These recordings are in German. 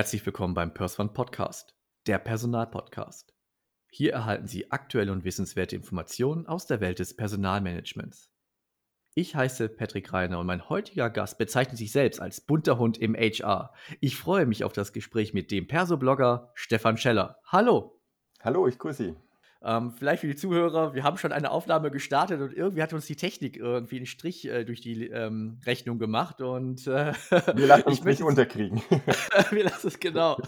Herzlich willkommen beim PersOne Podcast, der Personalpodcast. Hier erhalten Sie aktuelle und wissenswerte Informationen aus der Welt des Personalmanagements. Ich heiße Patrick Reiner und mein heutiger Gast bezeichnet sich selbst als bunter Hund im HR. Ich freue mich auf das Gespräch mit dem Perso-Blogger Stefan Scheller. Hallo! Hallo, ich grüße Sie. Ähm, vielleicht für die Zuhörer, wir haben schon eine Aufnahme gestartet und irgendwie hat uns die Technik irgendwie einen Strich äh, durch die ähm, Rechnung gemacht und äh, wir lassen uns nicht unterkriegen. wir lassen es genau.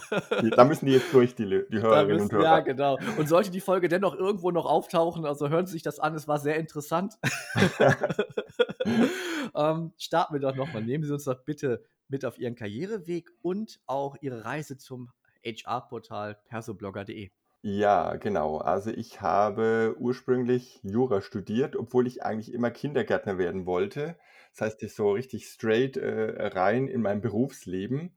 da müssen die jetzt durch, die, die Hörerinnen müssen, und Hörer. Ja, genau. Und sollte die Folge dennoch irgendwo noch auftauchen, also hören Sie sich das an, es war sehr interessant. ähm, starten wir doch nochmal. Nehmen Sie uns doch bitte mit auf Ihren Karriereweg und auch Ihre Reise zum HR-Portal persoblogger.de. Ja, genau. Also ich habe ursprünglich Jura studiert, obwohl ich eigentlich immer Kindergärtner werden wollte. Das heißt, ich so richtig straight äh, rein in mein Berufsleben.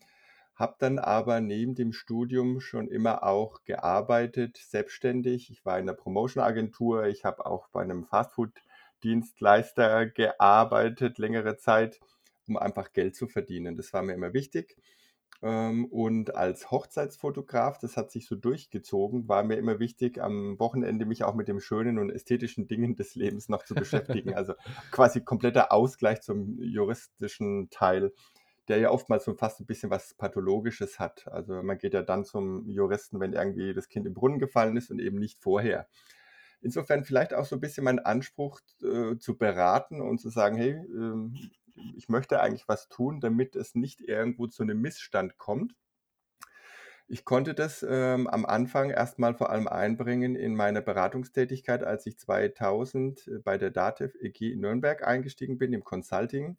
Habe dann aber neben dem Studium schon immer auch gearbeitet, selbstständig. Ich war in einer Promotion-Agentur, ich habe auch bei einem Fastfood-Dienstleister gearbeitet, längere Zeit, um einfach Geld zu verdienen. Das war mir immer wichtig. Ähm, und als Hochzeitsfotograf, das hat sich so durchgezogen, war mir immer wichtig, am Wochenende mich auch mit den schönen und ästhetischen Dingen des Lebens noch zu beschäftigen. Also quasi kompletter Ausgleich zum juristischen Teil, der ja oftmals so fast ein bisschen was Pathologisches hat. Also man geht ja dann zum Juristen, wenn irgendwie das Kind im Brunnen gefallen ist und eben nicht vorher. Insofern vielleicht auch so ein bisschen mein Anspruch äh, zu beraten und zu sagen, hey, äh, ich möchte eigentlich was tun, damit es nicht irgendwo zu einem Missstand kommt. Ich konnte das ähm, am Anfang erstmal vor allem einbringen in meine Beratungstätigkeit, als ich 2000 äh, bei der DATEV EG in Nürnberg eingestiegen bin, im Consulting.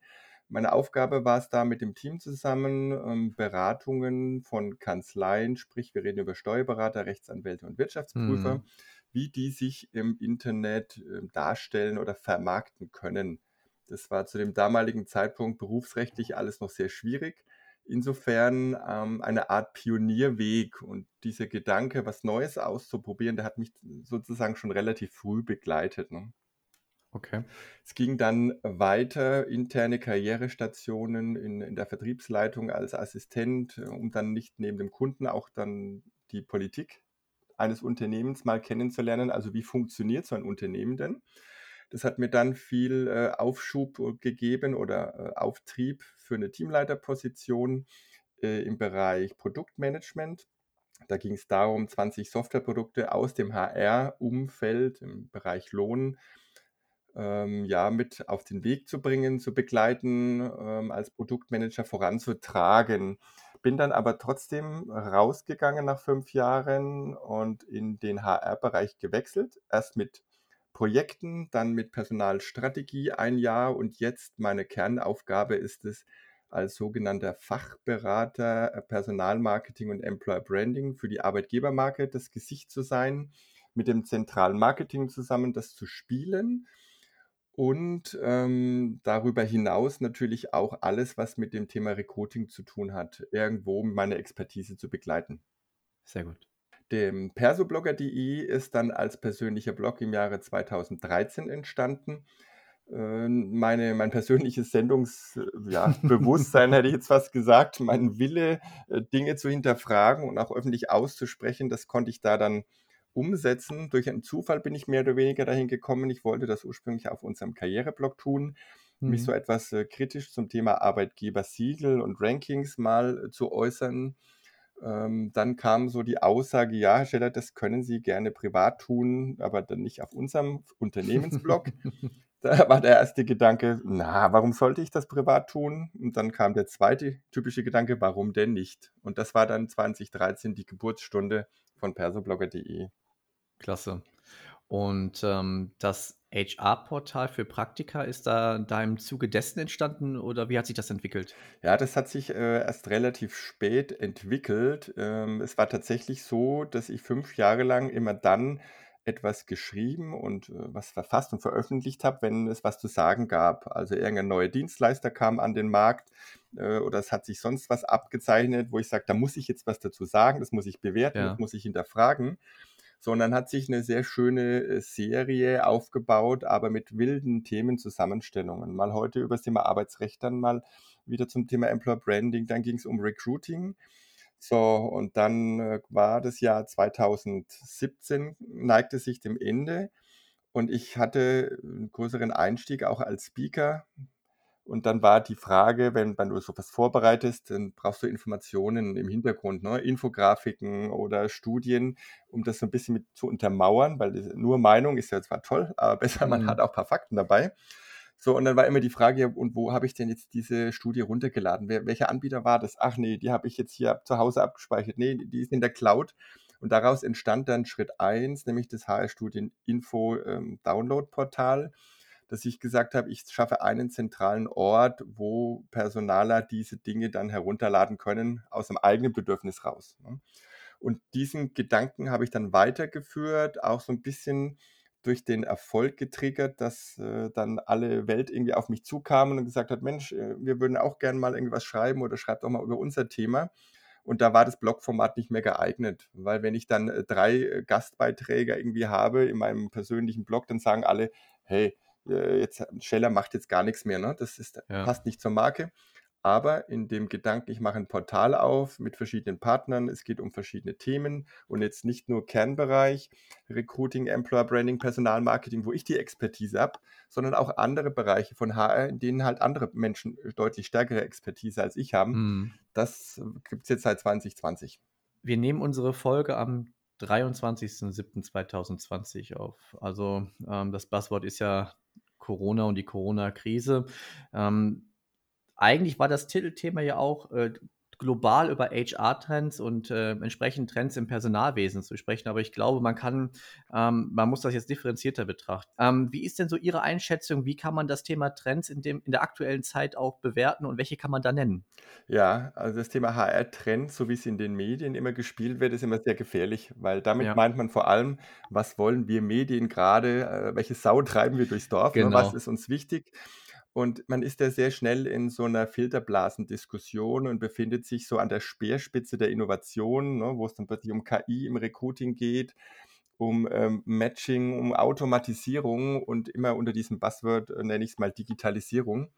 Meine Aufgabe war es da mit dem Team zusammen, ähm, Beratungen von Kanzleien, sprich wir reden über Steuerberater, Rechtsanwälte und Wirtschaftsprüfer, mhm. wie die sich im Internet äh, darstellen oder vermarkten können. Das war zu dem damaligen Zeitpunkt berufsrechtlich alles noch sehr schwierig. Insofern ähm, eine Art Pionierweg und dieser Gedanke, was Neues auszuprobieren, der hat mich sozusagen schon relativ früh begleitet. Ne? Okay. Es ging dann weiter, interne Karrierestationen in, in der Vertriebsleitung als Assistent, um dann nicht neben dem Kunden auch dann die Politik eines Unternehmens mal kennenzulernen. Also wie funktioniert so ein Unternehmen denn? Das hat mir dann viel äh, Aufschub äh, gegeben oder äh, Auftrieb für eine Teamleiterposition äh, im Bereich Produktmanagement. Da ging es darum, 20 Softwareprodukte aus dem HR-Umfeld im Bereich Lohn ähm, ja, mit auf den Weg zu bringen, zu begleiten, ähm, als Produktmanager voranzutragen. Bin dann aber trotzdem rausgegangen nach fünf Jahren und in den HR-Bereich gewechselt. Erst mit Projekten, dann mit Personalstrategie ein Jahr und jetzt meine Kernaufgabe ist es, als sogenannter Fachberater äh, Personalmarketing und Employer Branding für die Arbeitgebermarke das Gesicht zu sein, mit dem zentralen Marketing zusammen das zu spielen und ähm, darüber hinaus natürlich auch alles, was mit dem Thema Recruiting zu tun hat, irgendwo meine Expertise zu begleiten. Sehr gut. Dem persoblogger.de ist dann als persönlicher Blog im Jahre 2013 entstanden. Ähm, meine, mein persönliches Sendungsbewusstsein, ja, hätte ich jetzt fast gesagt, mein Wille, äh, Dinge zu hinterfragen und auch öffentlich auszusprechen, das konnte ich da dann umsetzen. Durch einen Zufall bin ich mehr oder weniger dahin gekommen. Ich wollte das ursprünglich auf unserem Karriereblog tun, mhm. mich so etwas äh, kritisch zum Thema Arbeitgebersiegel und Rankings mal äh, zu äußern ähm, dann kam so die Aussage, ja, Herr Scheller, das können Sie gerne privat tun, aber dann nicht auf unserem Unternehmensblog. da war der erste Gedanke, na, warum sollte ich das privat tun? Und dann kam der zweite typische Gedanke, warum denn nicht? Und das war dann 2013 die Geburtsstunde von persoblogger.de. Klasse. Und ähm, das HR-Portal für Praktika ist da in deinem Zuge dessen entstanden oder wie hat sich das entwickelt? Ja, das hat sich äh, erst relativ spät entwickelt. Ähm, es war tatsächlich so, dass ich fünf Jahre lang immer dann etwas geschrieben und äh, was verfasst und veröffentlicht habe, wenn es was zu sagen gab. Also irgendein neuer Dienstleister kam an den Markt äh, oder es hat sich sonst was abgezeichnet, wo ich sage, da muss ich jetzt was dazu sagen, das muss ich bewerten, ja. das muss ich hinterfragen sondern hat sich eine sehr schöne äh, Serie aufgebaut, aber mit wilden Themenzusammenstellungen. Mal heute über das Thema Arbeitsrecht, dann mal wieder zum Thema Employer Branding, dann ging es um Recruiting. So, und dann, äh, war das Jahr 2017 neigte sich dem Ende und ich hatte 'n größeren Einstieg auch als Speaker. Und dann war die Frage, wenn wenn du so was vorbereitest, dann brauchst du Informationen im Hintergrund, ne? Infografiken oder Studien, um das so 'n bisschen mit zu untermauern, weil nur Meinung ist ja zwar toll, aber besser, man hat Mhm. auch paar Fakten dabei. So, und dann war immer die Frage: „Ja, und wo habe ich denn jetzt diese Studie runtergeladen? Wer welcher Anbieter war das? Ach ne, die habe ich jetzt hier zu Hause abgespeichert. Ne, die ist in der Cloud.“ Und daraus entstand dann Schritt 1, nämlich das HR-Studien-Info, ähm, dass ich gesagt habe, ich schaffe einen zentralen Ort, wo Personaler diese Dinge dann herunterladen können aus'm eigenen Bedürfnis raus, ne? Und diesen Gedanken habe ich dann weitergeführt, auch so 'n bisschen durch den Erfolg getriggert, dass, äh, dann alle Welt irgendwie auf mich zukamen und gesagt hat: „Mensch, äh, wir würden auch gern mal irgendwas schreiben oder schreib doch mal über unser Thema.“ Und da war das Blogformat nicht mehr geeignet, weil wenn ich dann, äh, 3, äh, Gastbeiträge irgendwie habe in meinem persönlichen Blog, dann sagen alle: „Hey, äh, jetzt Scheller macht jetzt gar nix mehr, ne? Das ist Ja. passt nicht zur Marke.“ Aber in dem Gedanken, ich mache 'n Portal auf mit verschiedenen Partnern, es geht um verschiedene Themen und jetzt nicht nur Kernbereich Recruiting, Employer Branding, Personalmarketing, wo ich die Expertise habe, sondern auch andere Bereiche von HR, in denen halt andere Menschen deutlich stärkere Expertise als ich haben. Mhm. Das gibt's jetzt seit 2020. Wir nehmen unsere Folge am 23.07.2020 auf. Also, ähm, das Buzzword ist ja Corona und die Corona-Krise. Ähm, eigentlich war das Titelthema ja auch, äh, global über HR-Trends und, äh, entsprechend Trends im Personalwesen zu sprechen, aber ich glaube, man kann ähm, man muss das jetzt differenzierter betrachten. Ähm, wie ist denn so Ihre Einschätzung? Wie kann man das Thema Trends in dem in der aktuellen Zeit auch bewerten und welche kann man da nennen? Ja, also das Thema HR-Trends, so wie's in den Medien immer gespielt wird, ist immer sehr gefährlich, weil damit Ja. meint man vor allem: Was wollen wir Medien grade äh, welche Sau treiben wir durchs Dorf, ne? Was Genau. ist uns wichtig? Und man ist da sehr schnell in so 'ner Filterblasendiskussion und befindet sich so an der Speerspitze der Innovation, ne, wo's dann plötzlich um KI im Recruiting geht, um, ähm, Matching, um Automatisierung und immer unter diesem Buzzword, äh, nenne ich's mal Digitalisierung.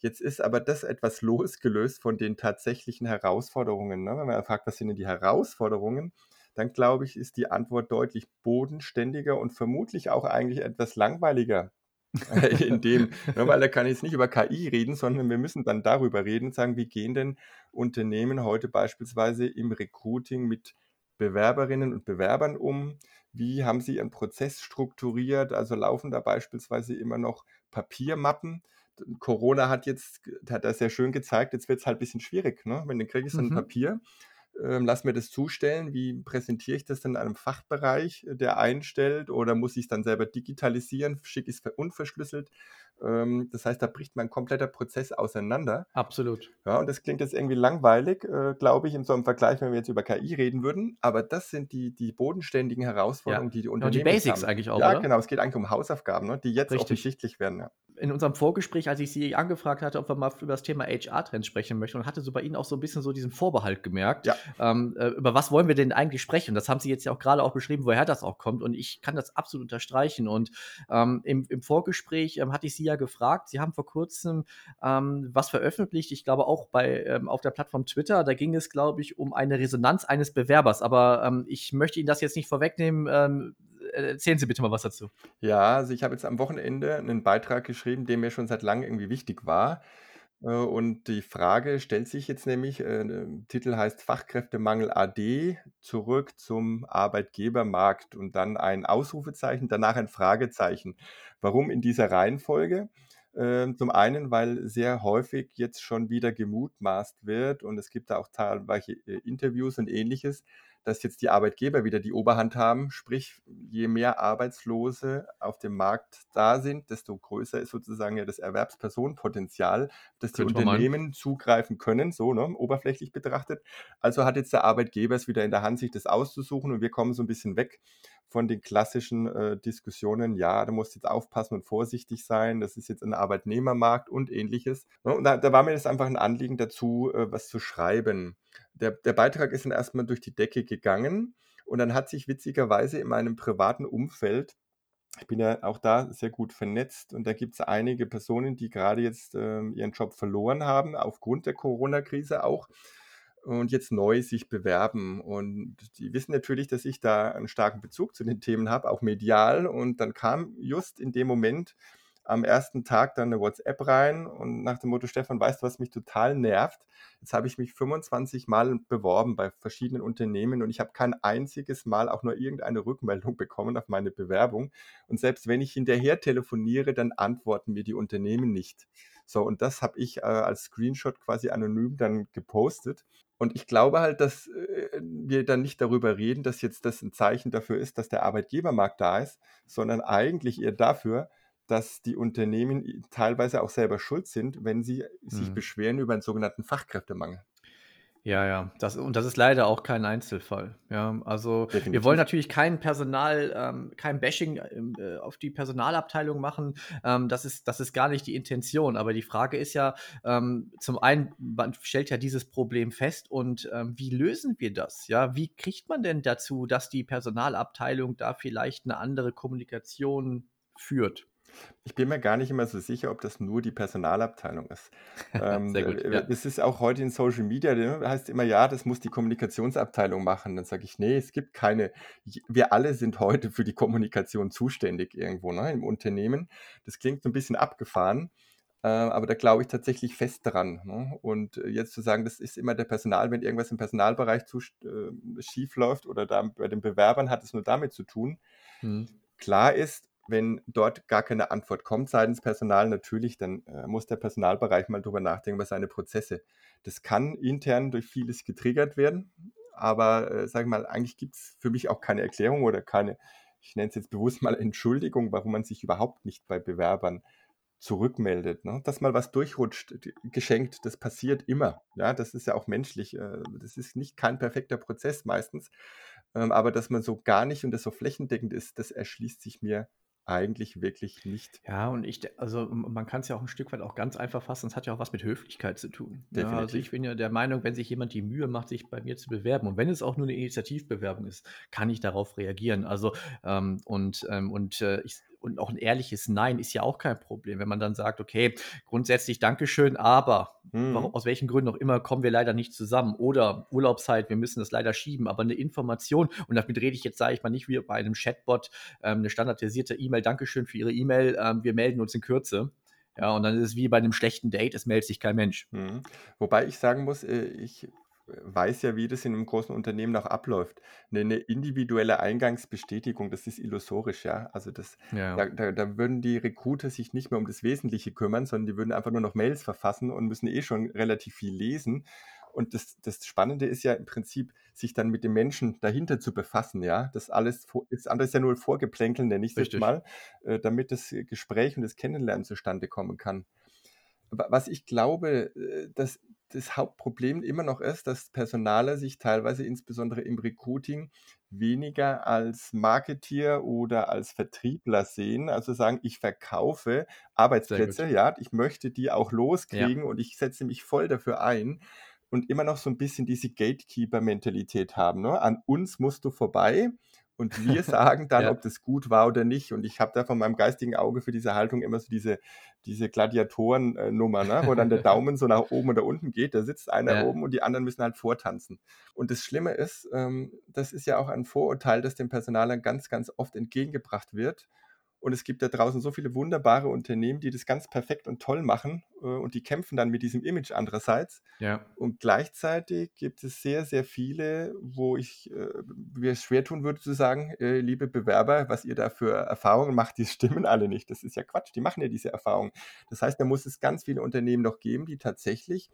Jetzt ist aber das etwas losgelöst von den tatsächlichen Herausforderungen, ne? Wenn man fragt: „Was sind denn die Herausforderungen?“, dann glaube ich, ist die Antwort deutlich bodenständiger und vermutlich auch eigentlich etwas langweiliger in dem ne, weil da kann ich jetzt nicht über KI reden, sondern wir müssen dann darüber reden und sagen: „Wie gehen denn Unternehmen heute beispielsweise im Recruiting mit Bewerberinnen und Bewerbern um? Wie haben sie ihren Prozess strukturiert?“ Also, laufen da beispielsweise immer noch Papiermappen? Corona hat jetzt hat das sehr schön gezeigt, jetzt wird's halt bisschen schwierig, ne? Wenn dann kriege ich so 'n Mhm. Papier, ähm, lasse mir das zustellen. Wie präsentiere ich das denn einem Fachbereich, der einstellt oder muss ich's dann selber digitalisieren? Schicke ich's ver unverschlüsselt? Ähm, das heißt, da bricht mein kompletter Prozess auseinander. Absolut. Ja, und das klingt jetzt irgendwie langweilig, äh, glaube ich, in so 'nem Vergleich, wenn wir jetzt über KI reden würden, aber das sind die die bodenständigen Ja. Herausforderungen, die die Ja, und die Unternehmen jetzt Basics haben. eigentlich auch, Ja, oder? genau, es geht eigentlich um Hausaufgaben, ne, die jetzt Richtig. offensichtlich werden, ja. In unserem Vorgespräch, als ich Sie angefragt hatte, ob wir mal über das Thema HR-Trends sprechen möchten und hatte so bei Ihnen auch so 'n bisschen so diesen Vorbehalt gemerkt, Ja. ähm, äh, über was wollen wir denn eigentlich sprechen? Das haben Sie jetzt ja auch grade auch beschrieben, woher das auch kommt und ich kann das absolut unterstreichen und, ähm, im im Vorgespräch, ähm, hatte ich Sie ja gefragt, Sie haben vor Kurzem, ähm, was veröffentlicht, ich glaube auch bei ähm, auf der Plattform Twitter. Da ging es, glaube ich, um eine Resonanz eines Bewerbers, aber, ähm, ich möchte Ihnen das jetzt nicht vorwegnehmen. Ähm, e erzählen Sie bitte mal was dazu. Ja, also ich habe jetzt am Wochenende 'nen Beitrag geschrieben, der mir schon seit langem irgendwie wichtig war. Äh, und die Frage stellt sich jetzt nämlich, äh, Titel heißt „Fachkräftemangel AD, zurück zum Arbeitgebermarkt“ und dann ein Ausrufezeichen, danach ein Fragezeichen. Warum in dieser Reihenfolge? Ähm, zum einen, weil sehr häufig jetzt schon wieder gemutmaßt wird und es gibt da auch zahlreiche, äh, Interviews und Ähnliches, dass jetzt die Arbeitgeber wieder die Oberhand haben. Sprich, je mehr Arbeitslose auf dem Markt da sind, desto größer ist sozusagen ja das Erwerbspersonenpotenzial, dass die. Unternehmen zugreifen können, so, ne, oberflächlich betrachtet. Also hat jetzt der Arbeitgeber es wieder in der Hand, sich das auszusuchen und wir kommen so 'n bisschen weg von den klassischen, äh, Diskussionen: „Ja, du musst jetzt aufpassen und vorsichtig sein. Das ist jetzt 'n Arbeitnehmermarkt“ und Ähnliches, ne? Und da da war mir das einfach 'n Anliegen dazu, äh, was zu schreiben. Der der Beitrag ist dann erst mal durch die Decke gegangen und dann hat sich witzigerweise in meinem privaten Umfeld ich bin ja auch da sehr gut vernetzt und da gibt's einige Personen, die grade jetzt, ähm, ihren Job verloren haben aufgrund der Corona-Krise auch. Und jetzt neu sich bewerben. Und die wissen natürlich, dass ich da einen starken Bezug zu den Themen habe, auch medial. Und dann kam just in dem Moment am ersten Tag dann eine WhatsApp rein und nach dem Motto, Stefan, weißt du, was mich total nervt? Jetzt habe ich mich 25 Mal beworben bei verschiedenen Unternehmen und ich habe kein einziges Mal auch nur irgendeine Rückmeldung bekommen auf meine Bewerbung. Und selbst wenn ich hinterher telefoniere, dann antworten mir die Unternehmen nicht. So, und das habe ich äh, als Screenshot quasi anonym dann gepostet. Und ich glaube halt, dass äh, wir dann nicht darüber reden, dass jetzt das ein Zeichen dafür ist, dass der Arbeitgebermarkt da ist, sondern eigentlich eher dafür, dass die Unternehmen teilweise auch selber schuld sind, wenn sie sich Mhm. beschweren über einen sogenannten Fachkräftemangel. Ja, ja, das und das ist leider auch kein Einzelfall. Ja, also, wir wollen Definitiv. natürlich kein Personal ähm, kein Bashing, ähm, äh, auf die Personalabteilung machen. Ähm, das ist das ist gar nicht die Intention. Aber die Frage ist ja, ähm, zum einen, man stellt ja dieses Problem fest und, ähm, wie lösen wir das? Ja, wie kriegt man denn dazu, dass die Personalabteilung da vielleicht eine andere Kommunikation führt? Ich bin mir gar nicht immer so sicher, ob das nur die Personalabteilung ist. Ähm, Sehr gut, äh, ja. das ist auch heute in Social Media, ne, heißt immer, ja, das muss die Kommunikationsabteilung machen. Dann sage ich, nee, es gibt keine. Wir alle sind heute für die Kommunikation zuständig irgendwo, ne, im Unternehmen. Das klingt so ein bisschen abgefahren, äh, aber da glaube ich tatsächlich fest dran. Ne? Und äh, jetzt zu sagen, das ist immer der Personal, wenn irgendwas im Personalbereich zu, äh, schief läuft oder da bei den Bewerbern hat es nur damit zu tun. Mhm. Klar ist, wenn dort gar keine Antwort kommt seitens Personal, natürlich, dann äh, muss der Personalbereich mal drüber nachdenken über seine Prozesse. Das kann intern durch vieles getriggert werden, aber äh, sag mal, eigentlich gibt es für mich auch keine Erklärung oder keine, ich nenne es jetzt bewusst mal Entschuldigung, warum man sich überhaupt nicht bei Bewerbern zurückmeldet. Ne? Dass mal was durchrutscht, geschenkt, das passiert immer. Ja, das ist ja auch menschlich. Äh, das ist nicht kein perfekter Prozess meistens. Ähm, aber dass man so gar nicht und das so flächendeckend ist, das erschließt sich mir eigentlich wirklich nicht. Ja, und ich, also man kann es ja auch ein Stück weit auch ganz einfach fassen. Es hat ja auch was mit Höflichkeit zu tun. Ja, also Definitiv. ich bin ja der Meinung, wenn sich jemand die Mühe macht, sich bei mir zu bewerben und wenn es auch nur eine Initiativbewerbung ist, kann ich darauf reagieren. Also ähm, und ähm, und äh, ich, und auch ein ehrliches Nein ist ja auch kein Problem, wenn man dann sagt, okay, grundsätzlich Dankeschön, aber warum, Mhm. aus welchen Gründen auch immer kommen wir leider nicht zusammen oder Urlaubszeit, wir müssen das leider schieben, aber eine Information und damit rede ich jetzt, sage ich mal, nicht wie bei einem Chatbot ähm, eine standardisierte E-Mail, Dankeschön für Ihre E-Mail, ähm, wir melden uns in Kürze. Ja, und dann ist es wie bei einem schlechten Date, es meldet sich kein Mensch. Mhm. Wobei ich sagen muss, äh, ich weiß ja, wie das in einem großen Unternehmen auch abläuft. 'Ne 'ne individuelle Eingangsbestätigung, das ist illusorisch, ja. Also, das Ja, da da da würden die Recruiter sich nicht mehr um das Wesentliche kümmern, sondern die würden einfach nur noch Mails verfassen und müssen eh schon relativ viel lesen. Und das das Spannende ist ja im Prinzip, sich dann mit dem Menschen dahinter zu befassen, ja. Das alles das andere ist ja nur Vorgeplänkel, nenne jetzt richtig. mal, äh, damit das Gespräch und das Kennenlernen zustande kommen kann. Wa was ich glaube, äh, dass das Hauptproblem immer noch ist, dass Personaler sich teilweise insbesondere im Recruiting weniger als Marketeer oder als Vertriebler sehen, also sagen: „Ich verkaufe. Arbeitsplätze, ja, ich möchte die auch Ja. loskriegen und ich setze mich voll dafür ein.“ Und immer noch so ein bisschen diese Gatekeeper-Mentalität haben, ne? An uns musst du vorbei und wir sagen dann, Ja, ob das gut war oder nicht. Und ich habe da von meinem geistigen Auge für diese Haltung immer so diese diese Gladiatoren äh, Nummer, ne, wo dann der Daumen so nach oben oder unten geht. Da sitzt einer ja, oben und die anderen müssen halt vortanzen. Und das Schlimme ist, ähm, das ist ja auch ein Vorurteil, das dem Personalern ganz, ganz oft entgegengebracht wird. Und es gibt da draußen so viele wunderbare Unternehmen, die das ganz perfekt und toll machen äh, und die kämpfen dann mit diesem Image andererseits. ja. Und gleichzeitig gibt es sehr, sehr viele, wo ich äh, mir es schwer tun würde zu sagen, äh, liebe Bewerber, was ihr da für Erfahrungen macht, die stimmen alle nicht. Das ist ja Quatsch, die machen ja diese Erfahrungen. Das heißt, da muss es ganz viele Unternehmen noch geben, die tatsächlich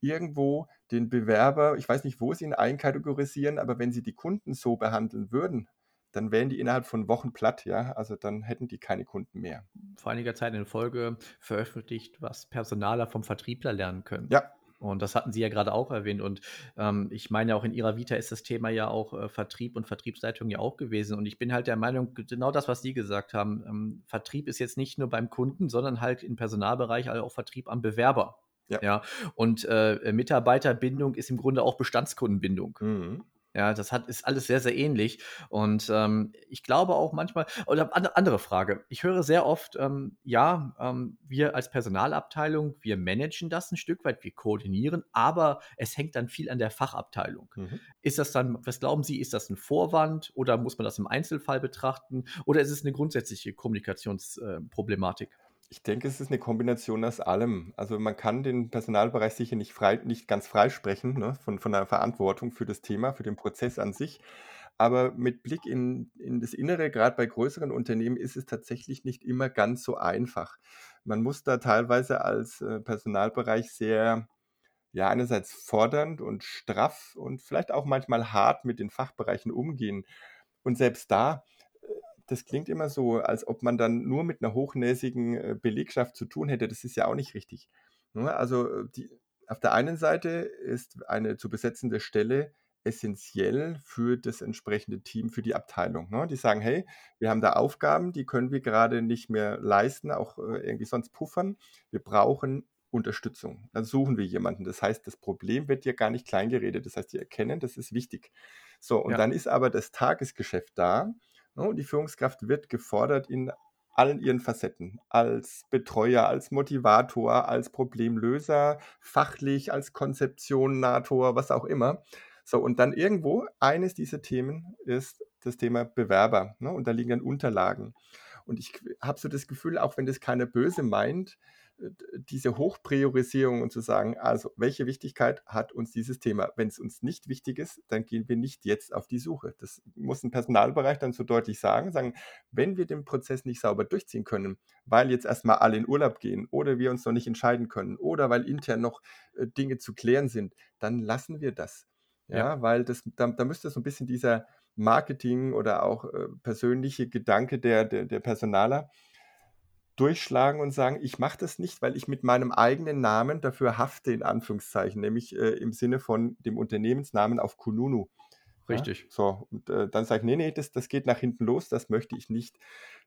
irgendwo den Bewerber, ich weiß nicht, wo sie ihn einkategorisieren, aber wenn sie die Kunden so behandeln würden, dann wären die innerhalb von Wochen platt, ja. Also dann hätten die keine Kunden mehr. Vor einiger Zeit in Folge veröffentlicht, was Personaler vom Vertriebler lernen können. Ja, Und das hatten Sie ja gerade auch erwähnt. Und ähm, ich meine, auch in Ihrer Vita ist das Thema ja auch äh, Vertrieb und Vertriebsleitung ja auch gewesen. Und ich bin halt der Meinung, genau das, was Sie gesagt haben, ähm, Vertrieb ist jetzt nicht nur beim Kunden, sondern halt im Personalbereich also auch Vertrieb am Bewerber. ja. Ja, und äh, Mitarbeiterbindung ist im Grunde auch Bestandskundenbindung. Mhm. Ja, das hat, ist alles sehr, sehr ähnlich. Und ähm, ich glaube auch manchmal, oder andere Frage. Ich höre sehr oft, ähm, ja, ähm, wir als Personalabteilung, wir managen das ein Stück weit, wir koordinieren, aber es hängt dann viel an der Fachabteilung. Mhm. Ist das dann, was glauben Sie, ist das ein Vorwand oder muss man das im Einzelfall betrachten oder ist es eine grundsätzliche Kommunikationsproblematik? Äh, ich denke, es ist eine Kombination aus allem. Also, man kann den Personalbereich sicher nicht frei nicht ganz freisprechen, ne, von von der Verantwortung für das Thema, für den Prozess an sich. Aber mit Blick in in das Innere, gerade bei größeren Unternehmen, ist es tatsächlich nicht immer ganz so einfach. Man muss da teilweise als, äh, Personalbereich sehr, ja, einerseits fordernd und straff und vielleicht auch manchmal hart mit den Fachbereichen umgehen. Und selbst da das klingt immer so, als ob man dann nur mit einer hochnäsigen, äh, Belegschaft zu tun hätte. Das ist ja auch nicht richtig, ne? Also, äh, die auf der einen Seite ist eine zu besetzende Stelle essentiell für das entsprechende Team, für die Abteilung, ne? Die sagen: „Hey, wir haben da Aufgaben, die können wir gerade nicht mehr leisten, auch, äh, irgendwie sonst puffern. Wir brauchen Unterstützung.“ Dann suchen wir jemanden. Das heißt, das Problem wird ja gar nicht kleingeredet. Das heißt, die erkennen, das ist wichtig. So, und Ja. dann ist aber das Tagesgeschäft da die Führungskraft wird gefordert in allen ihren Facetten, als Betreuer, als Motivator, als Problemlöser, fachlich, als Konzeptionator, was auch immer. So, und dann irgendwo eines dieser Themen ist das Thema Bewerber, ne? Und da liegen dann Unterlagen. Und ich habe so das Gefühl, auch wenn das keiner böse meint, diese Hochpriorisierung und zu sagen, also welche Wichtigkeit hat uns dieses Thema? Wenn es uns nicht wichtig ist, dann gehen wir nicht jetzt auf die Suche. Das muss ein Personalbereich dann so deutlich sagen, sagen, wenn wir den Prozess nicht sauber durchziehen können, weil jetzt erstmal alle in Urlaub gehen oder wir uns noch nicht entscheiden können oder weil intern noch äh, Dinge zu klären sind, dann lassen wir das. Ja, ja. weil das, da, da müsste so ein bisschen dieser Marketing oder auch äh, persönliche Gedanke der, der, der Personaler durchschlagen und sagen, ich mache das nicht, weil ich mit meinem eigenen Namen dafür hafte, in Anführungszeichen, nämlich äh, im Sinne von dem Unternehmensnamen auf Kununu. Richtig. Ja? So, und äh, dann sage ich, nee, nee, das, das geht nach hinten los, das möchte ich nicht.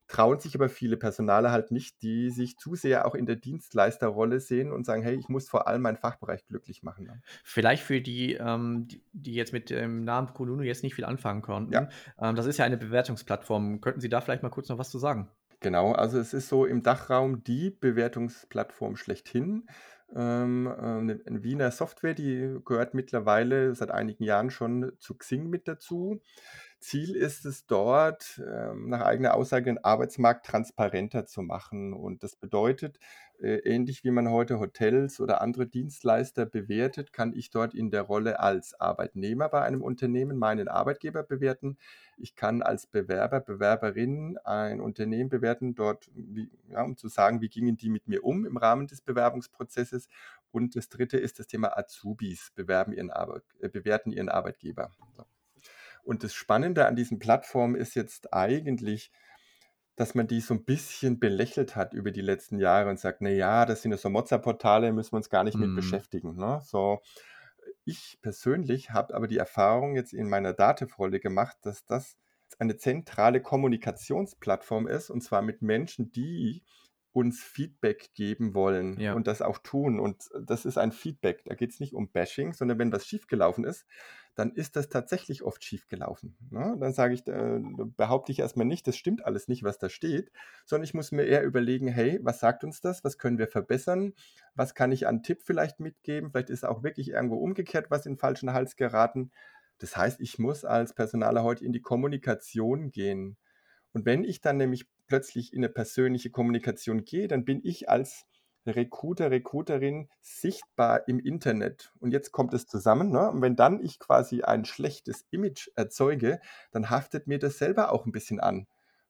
Trauen sich aber viele Personale halt nicht, die sich zu sehr auch in der Dienstleisterrolle sehen und sagen, hey, ich muss vor allem meinen Fachbereich glücklich machen. Ne? Vielleicht für die, ähm, die, die, jetzt mit dem Namen Kununu jetzt nicht viel anfangen konnten. Ja. Ähm, das ist ja eine Bewertungsplattform. Könnten Sie da vielleicht mal kurz noch was zu sagen? Genau, also es ist so im Dachraum die Bewertungsplattform schlechthin. Ähm, äh, 'ne 'ne Wiener Software, die gehört mittlerweile seit einigen Jahren schon zu Xing mit dazu. Ziel ist es dort, ähm, nach eigener Aussage den Arbeitsmarkt transparenter zu machen. Und das bedeutet, ähnlich wie man heute Hotels oder andere Dienstleister bewertet, kann ich dort in der Rolle als Arbeitnehmer bei einem Unternehmen meinen Arbeitgeber bewerten. Ich kann als Bewerber, Bewerberin ein Unternehmen bewerten, dort, wie, ja, um zu sagen, wie gingen die mit mir um im Rahmen des Bewerbungsprozesses. Und das dritte ist das Thema Azubis bewerben ihren Arbeit, äh, bewerten ihren Arbeitgeber. So. Und das Spannende an diesen Plattformen ist jetzt eigentlich, dass man die so ein bisschen belächelt hat über die letzten Jahre und sagt: „Na ja, das sind ja so Mozza-Portale, müssen wir uns gar nicht mit mhm. beschäftigen“, ne? So, ich persönlich habe aber die Erfahrung jetzt in meiner Dativ-Rolle gemacht, dass das eine zentrale Kommunikationsplattform ist, und zwar mit Menschen, die uns Feedback geben wollen Ja. und das auch tun. Und das ist ein Feedback. Da geht es nicht um Bashing, sondern wenn was schiefgelaufen ist, dann ist das tatsächlich oft schiefgelaufen. Ne? Dann sage ich, äh, behaupte ich erstmal nicht, das stimmt alles nicht, was da steht, sondern ich muss mir eher überlegen, hey, was sagt uns das? Was können wir verbessern? Was kann ich an Tipp vielleicht mitgeben? Vielleicht ist auch wirklich irgendwo umgekehrt was in den falschen Hals geraten. Das heißt, ich muss als Personaler heute in die Kommunikation gehen. Und wenn ich dann nämlich plötzlich in eine persönliche Kommunikation gehe, dann bin ich als Recruiter, Recruiterin sichtbar im Internet. Und jetzt kommt es zusammen. Ne? Und wenn dann ich quasi ein schlechtes Image erzeuge, dann haftet mir das selber auch ein bisschen an.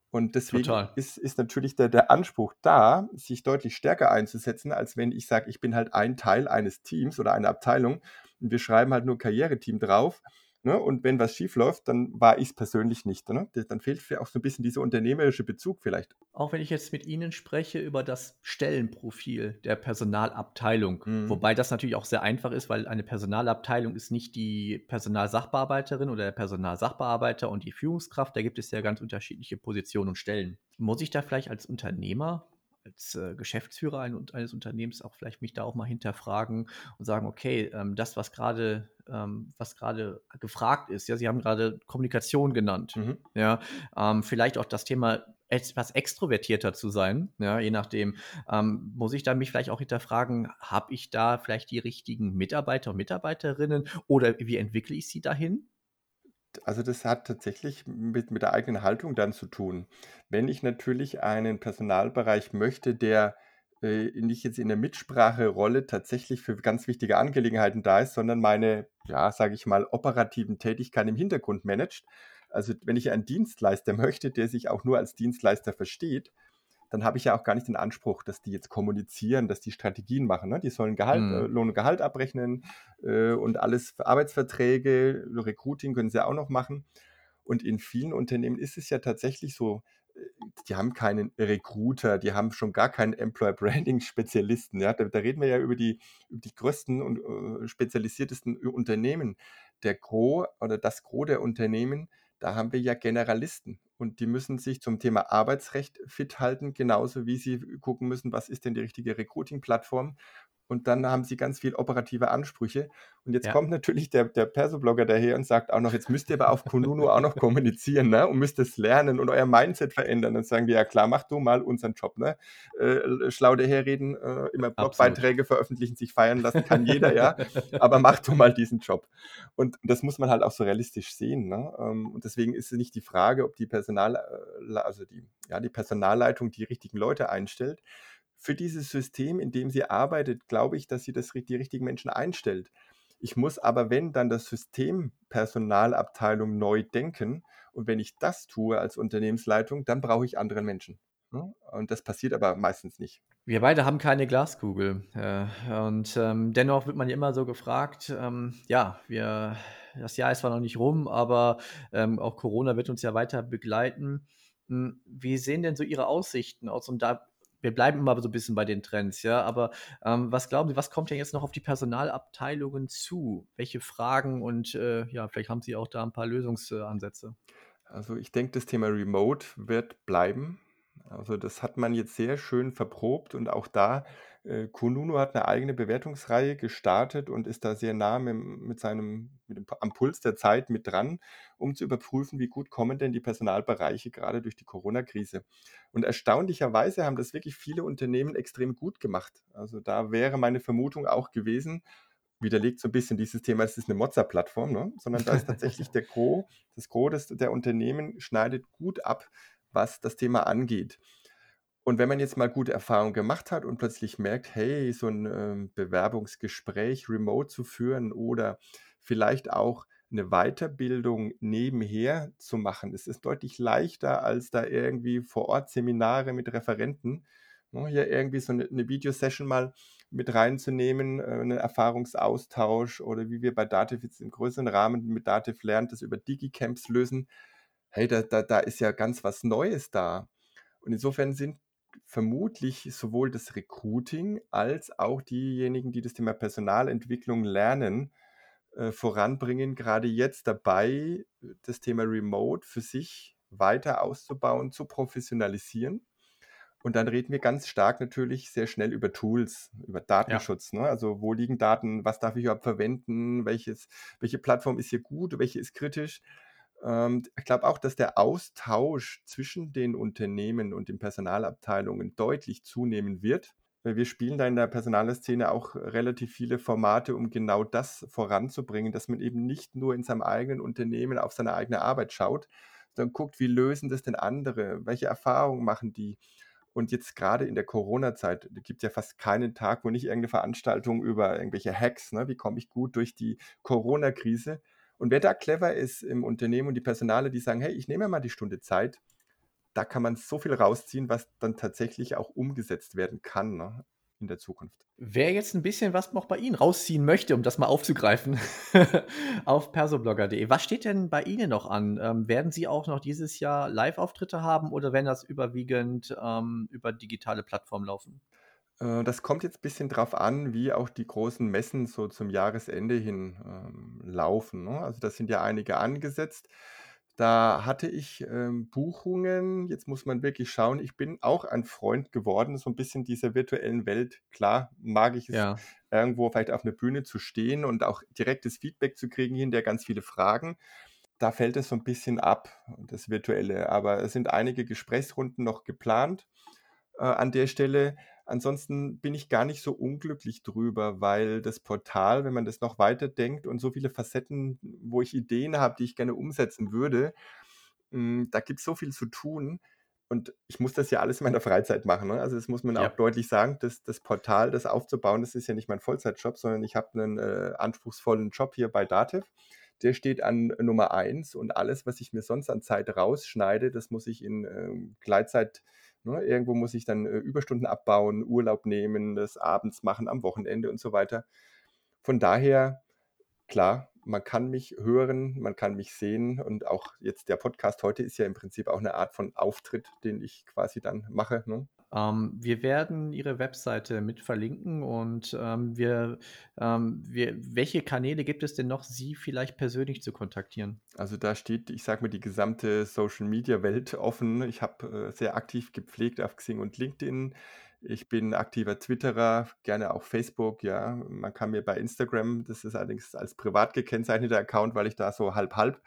Und deswegen ist, ist natürlich der, der Anspruch da, sich deutlich stärker einzusetzen, als wenn ich sage, ich bin halt ein Teil eines Teams oder einer Abteilung und wir schreiben halt nur Karriereteam drauf Ne? Und wenn was schief läuft, dann war ich es persönlich nicht. Ne? Dann fehlt auch so ein bisschen dieser unternehmerische Bezug vielleicht. Auch wenn ich jetzt mit Ihnen spreche über das Stellenprofil der Personalabteilung, mhm. wobei das natürlich auch sehr einfach ist, weil eine Personalabteilung ist nicht die Personalsachbearbeiterin oder der Personalsachbearbeiter und die Führungskraft. Da gibt es ja ganz unterschiedliche Positionen und Stellen. Muss ich da vielleicht als Unternehmer als äh, Geschäftsführer ein, eines Unternehmens auch vielleicht mich da auch mal hinterfragen und sagen, okay, ähm, das, was gerade ähm, was gerade gefragt ist, ja, Sie haben gerade Kommunikation genannt, Mhm. ja, ähm, vielleicht auch das Thema etwas extrovertierter zu sein, ja, je nachdem, ähm, muss ich da mich vielleicht auch hinterfragen, habe ich da vielleicht die richtigen Mitarbeiter und Mitarbeiterinnen oder wie entwickle ich sie dahin? Also, das hat tatsächlich mit mit der eigenen Haltung dann zu tun. Wenn ich natürlich einen Personalbereich möchte, der, äh, nicht jetzt in der Mitspracherolle tatsächlich für ganz wichtige Angelegenheiten da ist, sondern meine, ja, sage ich mal, operativen Tätigkeiten im Hintergrund managt. Also, wenn ich einen Dienstleister möchte, der sich auch nur als Dienstleister versteht, dann habe ich ja auch gar nicht den Anspruch, dass die jetzt kommunizieren, dass die Strategien machen, ne? Die sollen Gehalt äh, Mhm. Lohn und Gehalt abrechnen, äh, und alles für Arbeitsverträge, Recruiting können sie auch noch machen. Und in vielen Unternehmen ist es ja tatsächlich so, äh, die haben keinen Recruiter, die haben schon gar keinen Employer Branding Spezialisten, ja? Da da reden wir ja über die über die größten und, äh, spezialisiertesten Unternehmen. Der Gros oder das Gros der Unternehmen, da haben wir ja Generalisten und die müssen sich zum Thema Arbeitsrecht fit halten, genauso wie sie gucken müssen, was ist denn die richtige Recruiting-Plattform. Und dann haben sie ganz viel operative Ansprüche. Und jetzt Ja. kommt natürlich der der Perso-Blogger daher und sagt auch noch: „Jetzt müsst ihr aber auf Kununu auch noch kommunizieren, ne, und müsst es lernen und euer Mindset verändern.“ Dann sagen die: „Ja klar, mach du mal unseren Job, ne? Äh, schlau daherreden, äh, immer. Blogbeiträge veröffentlichen, sich feiern lassen kann jeder, ja, aber mach du mal diesen Job.“ Und das muss man halt auch so realistisch sehen, ne? Ähm, und deswegen ist es nicht die Frage, ob die Personal äh, also die ja, die Personalleitung die richtigen Leute einstellt. Für dieses System, in dem sie arbeitet, glaube ich, dass sie das die richtigen Menschen einstellt. Ich muss aber, wenn, dann das System Personalabteilung neu denken. Und wenn ich das tue als Unternehmensleitung, dann brauche ich andere Menschen, ne? Und das passiert aber meistens nicht. Wir beide haben keine Glaskugel, äh, und, ähm, dennoch wird man ja immer so gefragt, ähm, ja, wir das Jahr ist zwar noch nicht rum, aber, ähm, auch Corona wird uns ja weiter begleiten. Hm, wie sehen denn so Ihre Aussichten aus? Und da wir bleiben immer so 'n bisschen bei den Trends, ja, aber, ähm, was glauben Sie, was kommt denn jetzt noch auf die Personalabteilungen zu? Welche Fragen und, äh, ja, vielleicht haben Sie auch da 'n paar Lösungs äh, Ansätze. Also, ich denke, das Thema Remote wird bleiben. Also, das hat man jetzt sehr schön verprobt und auch da äh, Kununu hat 'ne eigene Bewertungsreihe gestartet und ist da sehr nah mit'm mit seinem mit dem am Puls der Zeit mit dran, um zu überprüfen, wie gut kommen denn die Personalbereiche grade durch die Corona-Krise. Und erstaunlicherweise haben das wirklich viele Unternehmen extrem gut gemacht. Also, da wäre meine Vermutung auch gewesen widerlegt so 'n bisschen dieses Thema, es ist 'ne Mozza-Plattform, ne? Sondern da ist tatsächlich der Gros das Gros der Unternehmen schneidet gut ab, was das Thema angeht. Und wenn man jetzt mal gute Erfahrungen gemacht hat und plötzlich merkt: „Hey, so 'n, ähm, Bewerbungsgespräch remote zu führen oder vielleicht auch 'ne Weiterbildung nebenher zu machen.“ Es ist deutlich leichter, als da irgendwie vor Ort Seminare mit Referenten, ne, hier irgendwie so 'ne 'ne Videosession mal mit reinzunehmen, äh, 'nen Erfahrungsaustausch oder wie wir bei Dativ jetzt im größeren Rahmen mit Dativ lernt das über Digi-Camps lösen. Hey, da da da ist ja ganz was Neues da. Und insofern sind vermutlich sowohl das Recruiting als auch diejenigen, die das Thema Personalentwicklung lernen, äh, voranbringen, grade jetzt dabei, das Thema Remote für sich weiter auszubauen, zu professionalisieren. Und dann reden wir ganz stark natürlich sehr schnell über Tools, über Ja. Datenschutz, ne? Also, wo liegen Daten? Was darf ich überhaupt verwenden? Welches welche Plattform ist hier gut? Welche ist kritisch? Ich glaube auch, dass der Austausch zwischen den Unternehmen und den Personalabteilungen deutlich zunehmen wird. Wir spielen da in der Personaler-Szene auch relativ viele Formate, um genau das voranzubringen, dass man eben nicht nur in seinem eigenen Unternehmen auf seine eigene Arbeit schaut, sondern guckt, wie lösen das denn andere? Welche Erfahrungen machen die? Und jetzt grade in der Corona-Zeit, da gibt's ja fast keinen Tag, wo nicht irgend 'ne Veranstaltung über irgendwelche Hacks, ne? Wie komme ich gut durch die Corona-Krise? Und wer da clever ist im Unternehmen und die Personaler, die sagen: „Hey, ich nehme mal die Stunde Zeit“, da kann man so viel rausziehen, was dann tatsächlich auch umgesetzt werden kann, ne, in der Zukunft. Wer jetzt 'n bisschen was noch bei Ihnen rausziehen möchte, um das mal aufzugreifen, auf persoblogger.de. Was steht denn bei Ihnen noch an? Ähm, werden Sie auch noch dieses Jahr Live-Auftritte haben oder werden das überwiegend, ähm, über digitale Plattformen laufen? Äh, das kommt jetzt bisschen drauf an, wie auch die großen Messen so zum Jahresende hin, ähm, laufen, ne? Also, da sind ja einige angesetzt. Da hatte ich, ähm, Buchungen jetzt muss man wirklich schauen. Ich bin auch ein Freund geworden, so 'n bisschen dieser virtuellen Welt. Klar mag ich es, Ja. irgendwo vielleicht auf 'ner Bühne zu stehen und auch direktes Feedback zu kriegen, hinterher ganz viele Fragen. Da fällt es so 'n bisschen ab, das Virtuelle, aber es sind einige Gesprächsrunden noch geplant, äh, an der Stelle. Ansonsten bin ich gar nicht so unglücklich drüber, weil das Portal, wenn man das noch weiterdenkt und so viele Facetten, wo ich Ideen habe, die ich gerne umsetzen würde, hm, da gibt's so viel zu tun und ich muss das ja alles in meiner Freizeit machen, ne? Also, das muss man auch Ja. deutlich sagen, das das Portal, das aufzubauen, das ist ja nicht mein Vollzeitjob, sondern ich habe 'nen, äh, anspruchsvollen Job hier bei Datev. Der steht an Nummer 1 und alles, was ich mir sonst an Zeit rausschneide, das muss ich in, ähm, Gleitzeit ne, irgendwo muss ich dann, äh, Überstunden abbauen, Urlaub nehmen, das abends machen, am Wochenende und so weiter. Von daher, klar, man kann mich hören, man kann mich sehen und auch jetzt der Podcast heute ist ja im Prinzip auch 'ne Art von Auftritt, den ich quasi dann mache, ne? Ähm, wir werden Ihre Webseite mit verlinken und, ähm, wir ähm, wir welche Kanäle gibt es denn noch, Sie vielleicht persönlich zu kontaktieren? Also, da steht, ich sage mal, die gesamte Social-Media-Welt offen. Ich habe, äh, sehr aktiv gepflegt auf Xing und LinkedIn. Ich bin aktiver Twitterer, gerne auch Facebook, ja. Man kann mir bei Instagram das ist allerdings als privat gekennzeichneter Account, weil ich da so halb halb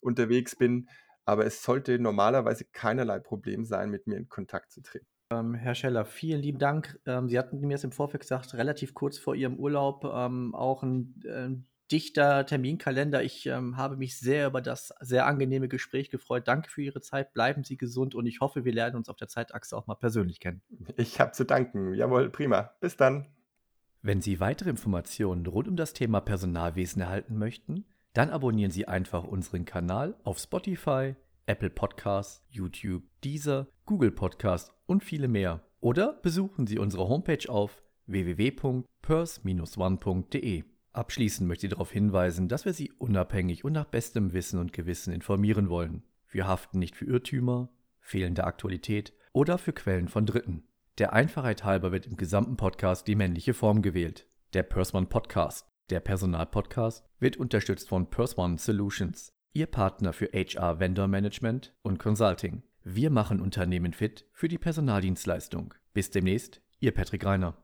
unterwegs bin, aber es sollte normalerweise keinerlei Problem sein, mit mir in Kontakt zu treten. Ähm, Herr Scheller, vielen lieben Dank. Ähm, Sie hatten mir das im Vorfeld gesagt, relativ kurz vor Ihrem Urlaub, ähm, auch 'n, äh, dichter Terminkalender. Ich, ähm, habe mich sehr über das sehr angenehme Gespräch gefreut. Danke für Ihre Zeit. Bleiben Sie gesund und ich hoffe, wir lernen uns auf der Zeitachse auch mal persönlich kennen. Ich habe zu danken. Jawohl, prima. Bis dann. Wenn Sie weitere Informationen rund um das Thema Personalwesen erhalten möchten, dann abonnieren Sie einfach unseren Kanal auf Spotify, Apple Podcasts, YouTube, Deezer, Google Podcasts und viele mehr. Oder besuchen Sie unsere Homepage auf www.pers-one.de. Abschließend möchte ich darauf hinweisen, dass wir Sie unabhängig und nach bestem Wissen und Gewissen informieren wollen. Wir haften nicht für Irrtümer, fehlende Aktualität oder für Quellen von Dritten. Der Einfachheit halber wird im gesamten Podcast die männliche Form gewählt. Der PersOne Podcast, der Personalpodcast, wird unterstützt von PersOne Solutions, Ihr Partner für HR Vendor Management und Consulting. Wir machen Unternehmen fit für die Personaldienstleistung. Bis demnächst, Ihr Patrick Rainer.